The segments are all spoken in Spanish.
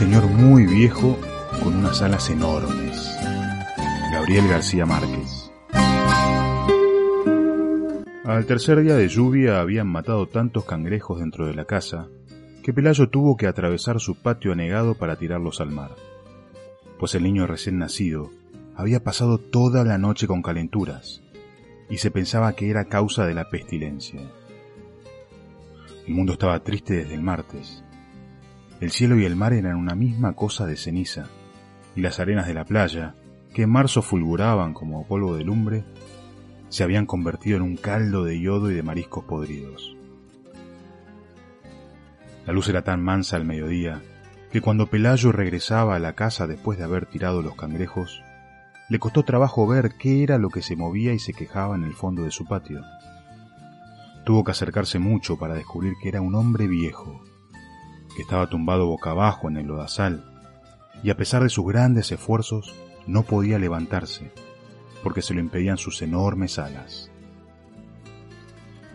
señor muy viejo con unas alas enormes. Gabriel García Márquez. Al tercer día de lluvia habían matado tantos cangrejos dentro de la casa que Pelayo tuvo que atravesar su patio anegado para tirarlos al mar, pues el niño recién nacido había pasado toda la noche con calenturas y se pensaba que era causa de la pestilencia. El mundo estaba triste desde el martes. El cielo y el mar eran una misma cosa de ceniza, y las arenas de la playa, que en marzo fulguraban como polvo de lumbre, se habían convertido en un caldo de yodo y de mariscos podridos. La luz era tan mansa al mediodía que cuando Pelayo regresaba a la casa después de haber tirado los cangrejos, le costó trabajo ver qué era lo que se movía y se quejaba en el fondo de su patio. Tuvo que acercarse mucho para descubrir que era un hombre viejo, que estaba tumbado boca abajo en el lodazal, y a pesar de sus grandes esfuerzos, no podía levantarse, porque se lo impedían sus enormes alas.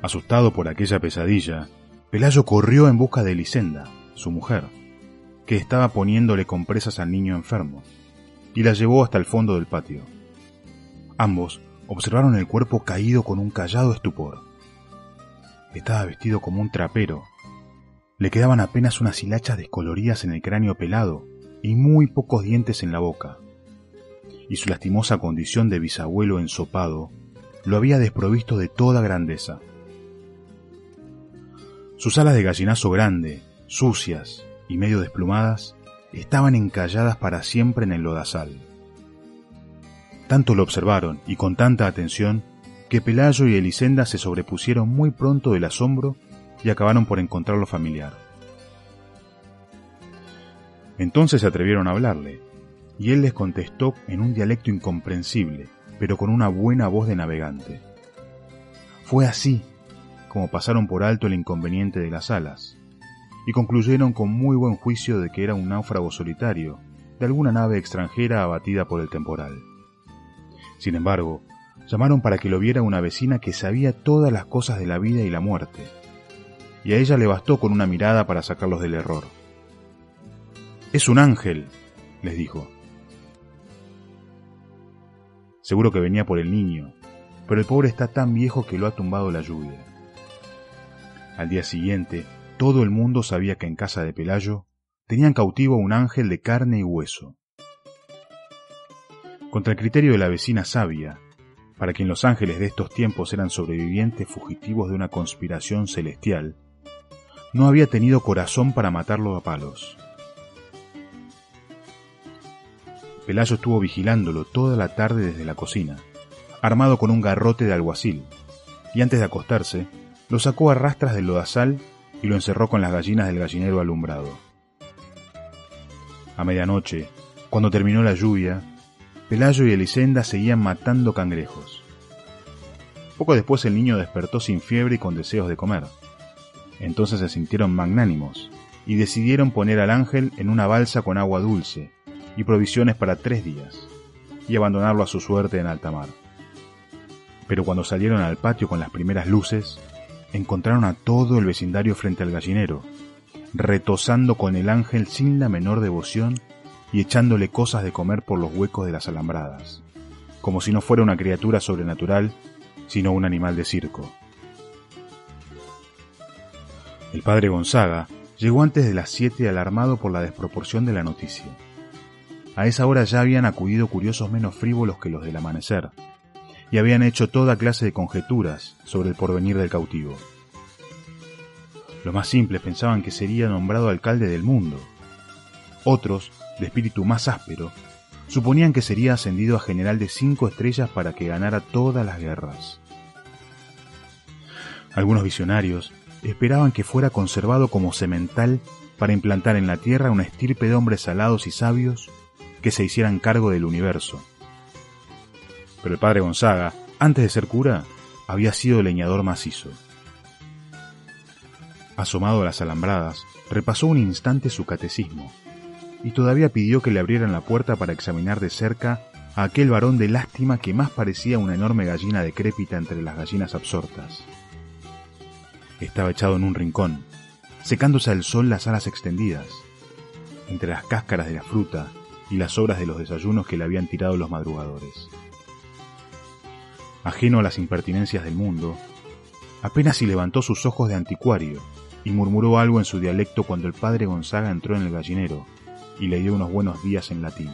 Asustado por aquella pesadilla, Pelayo corrió en busca de Elisenda, su mujer, que estaba poniéndole compresas al niño enfermo, y la llevó hasta el fondo del patio. Ambos observaron el cuerpo caído con un callado estupor. Estaba vestido como un trapero. Le quedaban apenas unas hilachas descoloridas en el cráneo pelado y muy pocos dientes en la boca. Y su lastimosa condición de bisabuelo ensopado lo había desprovisto de toda grandeza. Sus alas de gallinazo grande, sucias y medio desplumadas, estaban encalladas para siempre en el lodazal. Tanto lo observaron y con tanta atención que Pelayo y Elisenda se sobrepusieron muy pronto del asombro y acabaron por encontrarlo familiar. Entonces se atrevieron a hablarle, y él les contestó en un dialecto incomprensible, pero con una buena voz de navegante. Fue así como pasaron por alto el inconveniente de las alas, y concluyeron con muy buen juicio de que era un náufrago solitario, de alguna nave extranjera abatida por el temporal. Sin embargo, llamaron para que lo viera una vecina que sabía todas las cosas de la vida y la muerte, y a ella le bastó con una mirada para sacarlos del error. Es un ángel, les dijo. Seguro que venía por el niño, pero el pobre está tan viejo que lo ha tumbado la lluvia. Al día siguiente, todo el mundo sabía que en casa de Pelayo tenían cautivo un ángel de carne y hueso. Contra el criterio de la vecina sabia, para quien los ángeles de estos tiempos eran sobrevivientes fugitivos de una conspiración celestial, no había tenido corazón para matarlo a palos. Pelayo estuvo vigilándolo toda la tarde desde la cocina, armado con un garrote de alguacil, y antes de acostarse, lo sacó a rastras del lodazal y lo encerró con las gallinas del gallinero alumbrado. A medianoche, cuando terminó la lluvia, Pelayo y Elisenda seguían matando cangrejos. Poco después el niño despertó sin fiebre y con deseos de comer. Entonces se sintieron magnánimos y decidieron poner al ángel en una balsa con agua dulce y provisiones para tres días y abandonarlo a su suerte en alta mar. Pero cuando salieron al patio con las primeras luces, encontraron a todo el vecindario frente al gallinero, retosando con el ángel sin la menor devoción y echándole cosas de comer por los huecos de las alambradas, como si no fuera una criatura sobrenatural, sino un animal de circo. El padre Gonzaga llegó antes de las siete alarmado por la desproporción de la noticia. A esa hora ya habían acudido curiosos menos frívolos que los del amanecer, y habían hecho toda clase de conjeturas sobre el porvenir del cautivo. Los más simples pensaban que sería nombrado alcalde del mundo. Otros, de espíritu más áspero, suponían que sería ascendido a general de cinco estrellas para que ganara todas las guerras. Algunos visionarios esperaban que fuera conservado como semental para implantar en la tierra una estirpe de hombres salados y sabios que se hicieran cargo del universo pero el padre Gonzaga, antes de ser cura, había sido leñador macizo. Asomado a las alambradas, repasó un instante su catecismo, y todavía pidió que le abrieran la puerta para examinar de cerca a aquel varón de lástima que más parecía una enorme gallina decrépita entre las gallinas absortas. Estaba echado en un rincón, secándose al sol las alas extendidas, entre las cáscaras de la fruta y las sobras de los desayunos que le habían tirado los madrugadores. Ajeno a las impertinencias del mundo, apenas si levantó sus ojos de anticuario y murmuró algo en su dialecto cuando el padre Gonzaga entró en el gallinero y le dio unos buenos días en latín.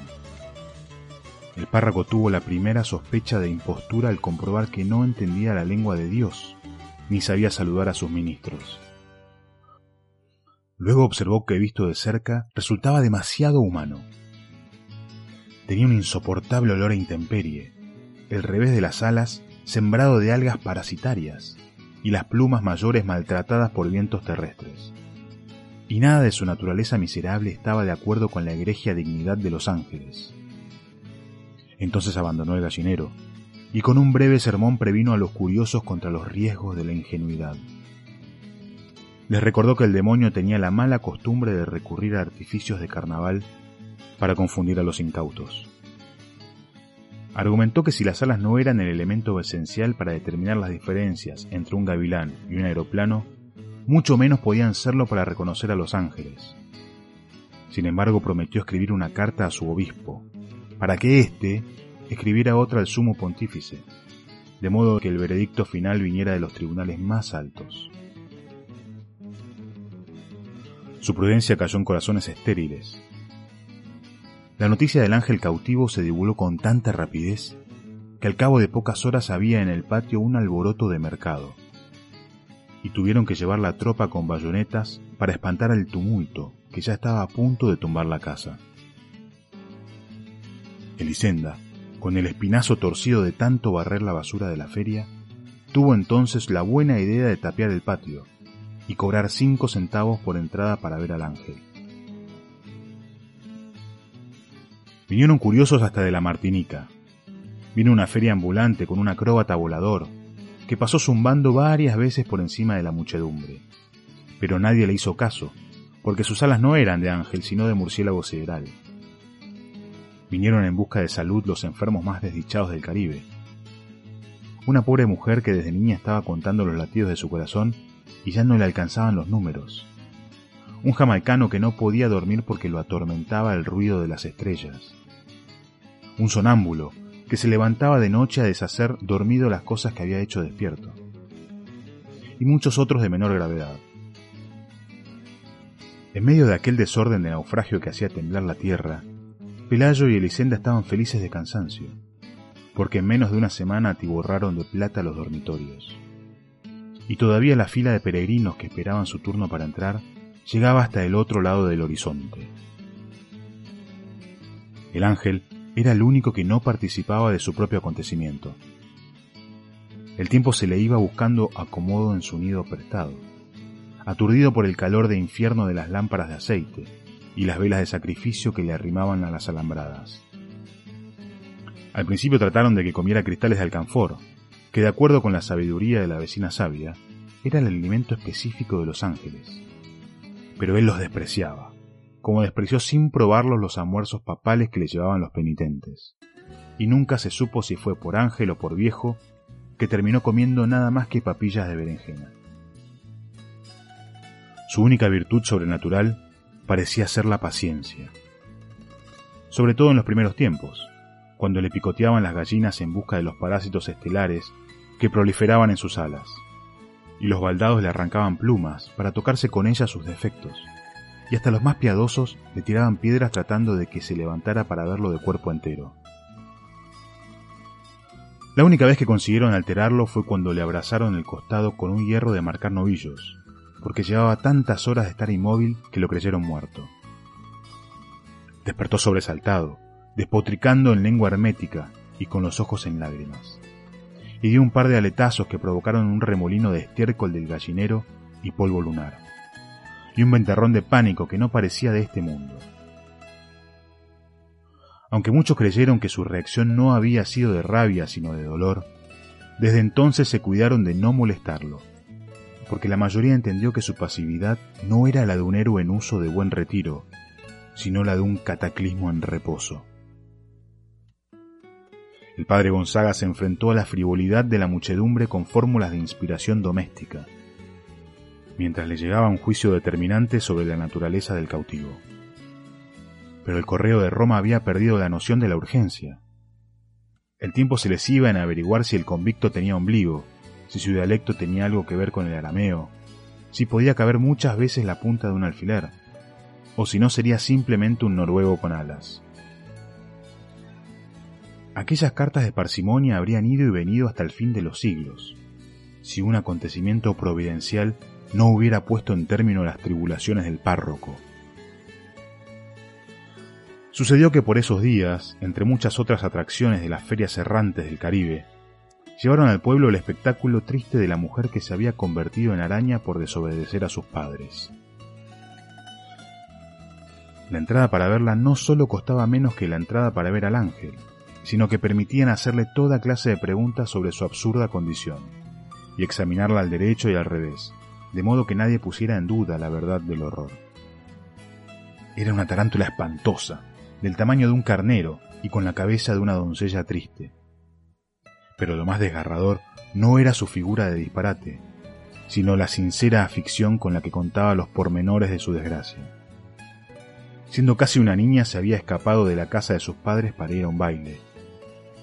El párroco tuvo la primera sospecha de impostura al comprobar que no entendía la lengua de Dios, ni sabía saludar a sus ministros. Luego observó que visto de cerca resultaba demasiado humano. Tenía un insoportable olor a intemperie, el revés de las alas sembrado de algas parasitarias y las plumas mayores maltratadas por vientos terrestres. Y nada de su naturaleza miserable estaba de acuerdo con la egregia dignidad de los ángeles. Entonces abandonó el gallinero y con un breve sermón previno a los curiosos contra los riesgos de la ingenuidad. Les recordó que el demonio tenía la mala costumbre de recurrir a artificios de carnaval para confundir a los incautos. Argumentó que si las alas no eran el elemento esencial para determinar las diferencias entre un gavilán y un aeroplano, mucho menos podían serlo para reconocer a los ángeles. Sin embargo, prometió escribir una carta a su obispo, para que éste escribiera otra al sumo pontífice, de modo que el veredicto final viniera de los tribunales más altos. Su prudencia cayó en corazones estériles. La noticia del ángel cautivo se divulgó con tanta rapidez que al cabo de pocas horas había en el patio un alboroto de mercado, y tuvieron que llevar la tropa con bayonetas para espantar el tumulto que ya estaba a punto de tumbar la casa. Elisenda, con el espinazo torcido de tanto barrer la basura de la feria, tuvo entonces la buena idea de tapiar el patio y cobrar cinco centavos por entrada para ver al ángel. Vinieron curiosos hasta de la Martinica. Vino una feria ambulante con un acróbata volador que pasó zumbando varias veces por encima de la muchedumbre. Pero nadie le hizo caso, porque sus alas no eran de ángel, sino de murciélago sideral. Vinieron en busca de salud los enfermos más desdichados del Caribe. Una pobre mujer que desde niña estaba contando los latidos de su corazón y ya no le alcanzaban los números. Un jamaicano que no podía dormir porque lo atormentaba el ruido de las estrellas. Un sonámbulo que se levantaba de noche a deshacer dormido las cosas que había hecho despierto. Y muchos otros de menor gravedad. En medio de aquel desorden de naufragio que hacía temblar la tierra, Pelayo y Elisenda estaban felices de cansancio, porque en menos de una semana atiborraron de plata los dormitorios. Y todavía la fila de peregrinos que esperaban su turno para entrar llegaba hasta el otro lado del horizonte. El ángel era el único que no participaba de su propio acontecimiento. El tiempo se le iba buscando acomodo en su nido prestado, aturdido por el calor de infierno de las lámparas de aceite, y las velas de sacrificio que le arrimaban a las alambradas. Al principio trataron de que comiera cristales de alcanfor, que de acuerdo con la sabiduría de la vecina sabia, era el alimento específico de los ángeles. Pero él los despreciaba, como despreció sin probarlos los almuerzos papales que le llevaban los penitentes. Y nunca se supo si fue por ángel o por viejo, que terminó comiendo nada más que papillas de berenjena. Su única virtud sobrenatural parecía ser la paciencia. Sobre todo en los primeros tiempos, cuando le picoteaban las gallinas en busca de los parásitos estelares que proliferaban en sus alas, y los baldados le arrancaban plumas para tocarse con ellas sus defectos, y hasta los más piadosos le tiraban piedras tratando de que se levantara para verlo de cuerpo entero. La única vez que consiguieron alterarlo fue cuando le abrazaron el costado con un hierro de marcar novillos, porque llevaba tantas horas de estar inmóvil que lo creyeron muerto. Despertó sobresaltado, despotricando en lengua hermética y con los ojos en lágrimas, y dio un par de aletazos que provocaron un remolino de estiércol del gallinero y polvo lunar, y un ventarrón de pánico que no parecía de este mundo. Aunque muchos creyeron que su reacción no había sido de rabia sino de dolor, desde entonces se cuidaron de no molestarlo porque la mayoría entendió que su pasividad no era la de un héroe en uso de buen retiro, sino la de un cataclismo en reposo. El padre Gonzaga se enfrentó a la frivolidad de la muchedumbre con fórmulas de inspiración doméstica, mientras le llegaba un juicio determinante sobre la naturaleza del cautivo. pero el correo de Roma había perdido la noción de la urgencia. El tiempo se les iba en averiguar si el convicto tenía ombligo, si su dialecto tenía algo que ver con el arameo, si podía caber muchas veces la punta de un alfiler, o si no sería simplemente un noruego con alas. Aquellas cartas de parsimonia habrían ido y venido hasta el fin de los siglos, si un acontecimiento providencial no hubiera puesto en término las tribulaciones del párroco. Sucedió que por esos días, entre muchas otras atracciones de las ferias errantes del Caribe, llevaron al pueblo el espectáculo triste de la mujer que se había convertido en araña por desobedecer a sus padres. La entrada para verla no solo costaba menos que la entrada para ver al ángel, sino que permitían hacerle toda clase de preguntas sobre su absurda condición, y examinarla al derecho y al revés, de modo que nadie pusiera en duda la verdad del horror. Era una tarántula espantosa, del tamaño de un carnero y con la cabeza de una doncella triste. Pero lo más desgarrador no era su figura de disparate, sino la sincera afición con la que contaba los pormenores de su desgracia. Siendo casi una niña se había escapado de la casa de sus padres para ir a un baile,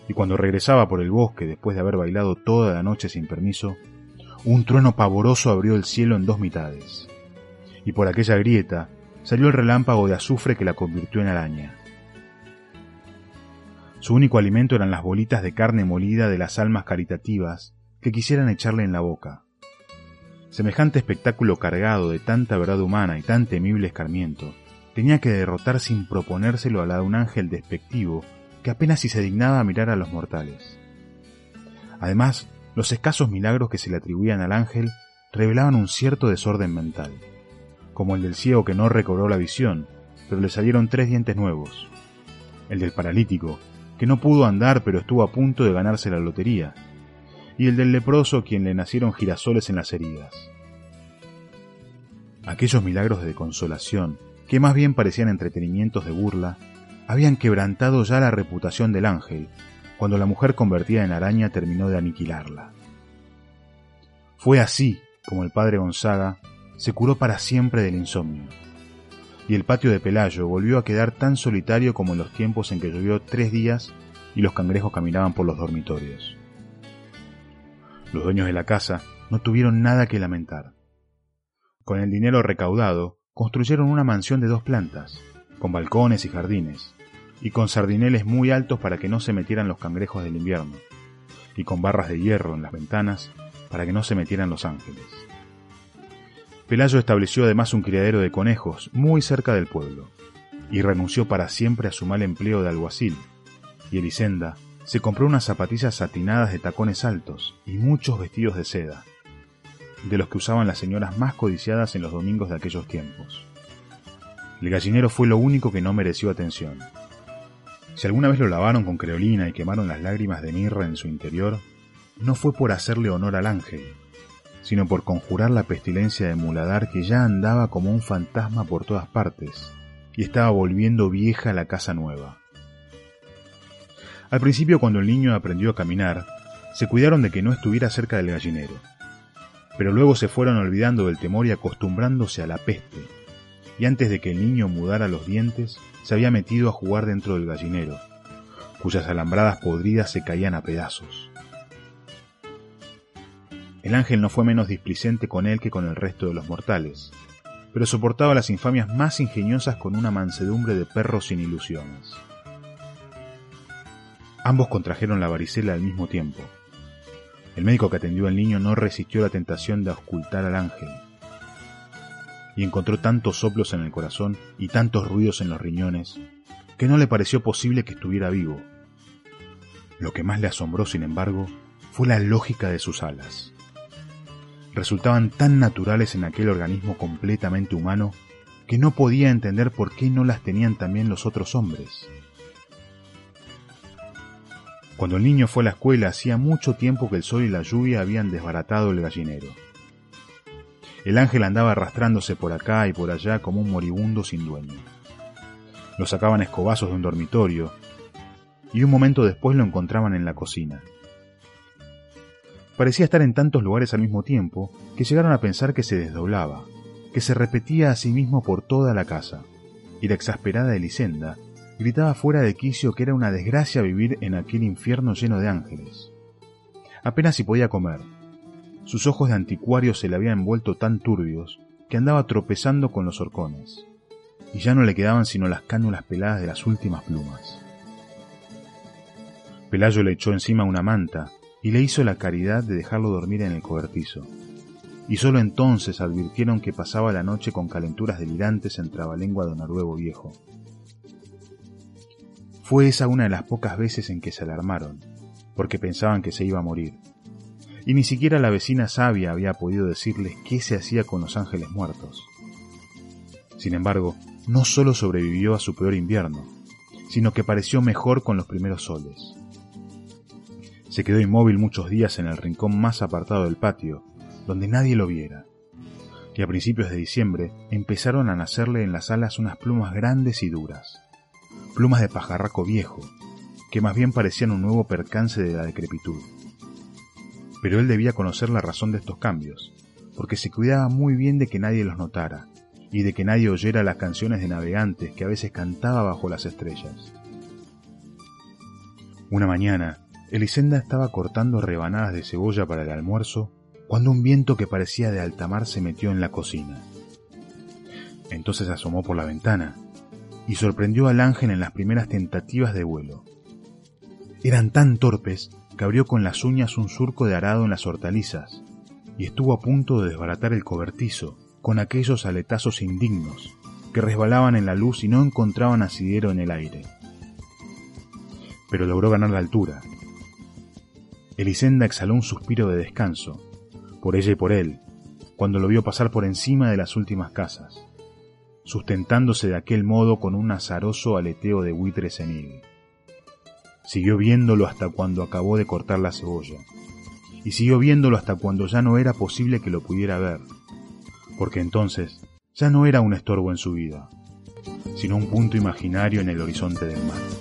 y cuando regresaba por el bosque después de haber bailado toda la noche sin permiso, un trueno pavoroso abrió el cielo en dos mitades, y por aquella grieta salió el relámpago de azufre que la convirtió en araña. Su único alimento eran las bolitas de carne molida de las almas caritativas que quisieran echarle en la boca. Semejante espectáculo cargado de tanta verdad humana y tan temible escarmiento, tenía que derrotar sin proponérselo a la de un ángel despectivo que apenas si se dignaba a mirar a los mortales. Además, los escasos milagros que se le atribuían al ángel revelaban un cierto desorden mental, como el del ciego que no recobró la visión, pero le salieron tres dientes nuevos, el del paralítico, que no pudo andar pero estuvo a punto de ganarse la lotería, y el del leproso quien le nacieron girasoles en las heridas. Aquellos milagros de consolación, que más bien parecían entretenimientos de burla, habían quebrantado ya la reputación del ángel, cuando la mujer convertida en araña terminó de aniquilarla. Fue así como el padre Gonzaga se curó para siempre del insomnio y el patio de Pelayo volvió a quedar tan solitario como en los tiempos en que llovió tres días y los cangrejos caminaban por los dormitorios. Los dueños de la casa no tuvieron nada que lamentar. Con el dinero recaudado, construyeron una mansión de dos plantas, con balcones y jardines, y con sardineles muy altos para que no se metieran los cangrejos del invierno, y con barras de hierro en las ventanas para que no se metieran los ángeles. Pelayo estableció además un criadero de conejos muy cerca del pueblo, y renunció para siempre a su mal empleo de alguacil, y Elisenda se compró unas zapatillas satinadas de tacones altos y muchos vestidos de seda, de los que usaban las señoras más codiciadas en los domingos de aquellos tiempos. El gallinero fue lo único que no mereció atención. Si alguna vez lo lavaron con creolina y quemaron las lágrimas de mirra en su interior, no fue por hacerle honor al ángel, sino por conjurar la pestilencia de Muladar que ya andaba como un fantasma por todas partes y estaba volviendo vieja la casa nueva. Al principio cuando el niño aprendió a caminar, se cuidaron de que no estuviera cerca del gallinero, pero luego se fueron olvidando del temor y acostumbrándose a la peste, y antes de que el niño mudara los dientes, se había metido a jugar dentro del gallinero, cuyas alambradas podridas se caían a pedazos. El ángel no fue menos displicente con él que con el resto de los mortales, pero soportaba las infamias más ingeniosas con una mansedumbre de perro sin ilusiones. Ambos contrajeron la varicela al mismo tiempo. El médico que atendió al niño no resistió la tentación de ocultar al ángel, y encontró tantos soplos en el corazón y tantos ruidos en los riñones que no le pareció posible que estuviera vivo. Lo que más le asombró, sin embargo, fue la lógica de sus alas resultaban tan naturales en aquel organismo completamente humano que no podía entender por qué no las tenían también los otros hombres. Cuando el niño fue a la escuela hacía mucho tiempo que el sol y la lluvia habían desbaratado el gallinero. El ángel andaba arrastrándose por acá y por allá como un moribundo sin dueño. Lo sacaban escobazos de un dormitorio y un momento después lo encontraban en la cocina. Parecía estar en tantos lugares al mismo tiempo que llegaron a pensar que se desdoblaba, que se repetía a sí mismo por toda la casa. y la exasperada Elisenda gritaba fuera de quicio que era una desgracia vivir en aquel infierno lleno de ángeles. Apenas si podía comer. Sus ojos de anticuario se le habían vuelto tan turbios que andaba tropezando con los horcones, y ya no le quedaban sino las cánulas peladas de las últimas plumas. Pelayo le echó encima una manta y le hizo la caridad de dejarlo dormir en el cobertizo. Y sólo entonces advirtieron que pasaba la noche con calenturas delirantes en trabalengua de Noruego viejo. Fue esa una de las pocas veces en que se alarmaron, porque pensaban que se iba a morir. Y ni siquiera la vecina sabia había podido decirles qué se hacía con los ángeles muertos. Sin embargo, no solo sobrevivió a su peor invierno, sino que pareció mejor con los primeros soles. Se quedó inmóvil muchos días en el rincón más apartado del patio, donde nadie lo viera. Y a principios de diciembre empezaron a nacerle en las alas unas plumas grandes y duras, plumas de pajarraco viejo, que más bien parecían un nuevo percance de la decrepitud. Pero él debía conocer la razón de estos cambios, porque se cuidaba muy bien de que nadie los notara, y de que nadie oyera las canciones de navegantes que a veces cantaba bajo las estrellas. Una mañana, Elisenda estaba cortando rebanadas de cebolla para el almuerzo cuando un viento que parecía de alta mar se metió en la cocina. Entonces asomó por la ventana y sorprendió al ángel en las primeras tentativas de vuelo. Eran tan torpes que abrió con las uñas un surco de arado en las hortalizas y estuvo a punto de desbaratar el cobertizo con aquellos aletazos indignos que resbalaban en la luz y no encontraban asidero en el aire. Pero logró ganar la altura Elisenda exhaló un suspiro de descanso, por ella y por él, cuando lo vio pasar por encima de las últimas casas, sustentándose de aquel modo con un azaroso aleteo de buitre senil. Siguió viéndolo hasta cuando acabó de cortar la cebolla, y siguió viéndolo hasta cuando ya no era posible que lo pudiera ver, porque entonces ya no era un estorbo en su vida, sino un punto imaginario en el horizonte del mar.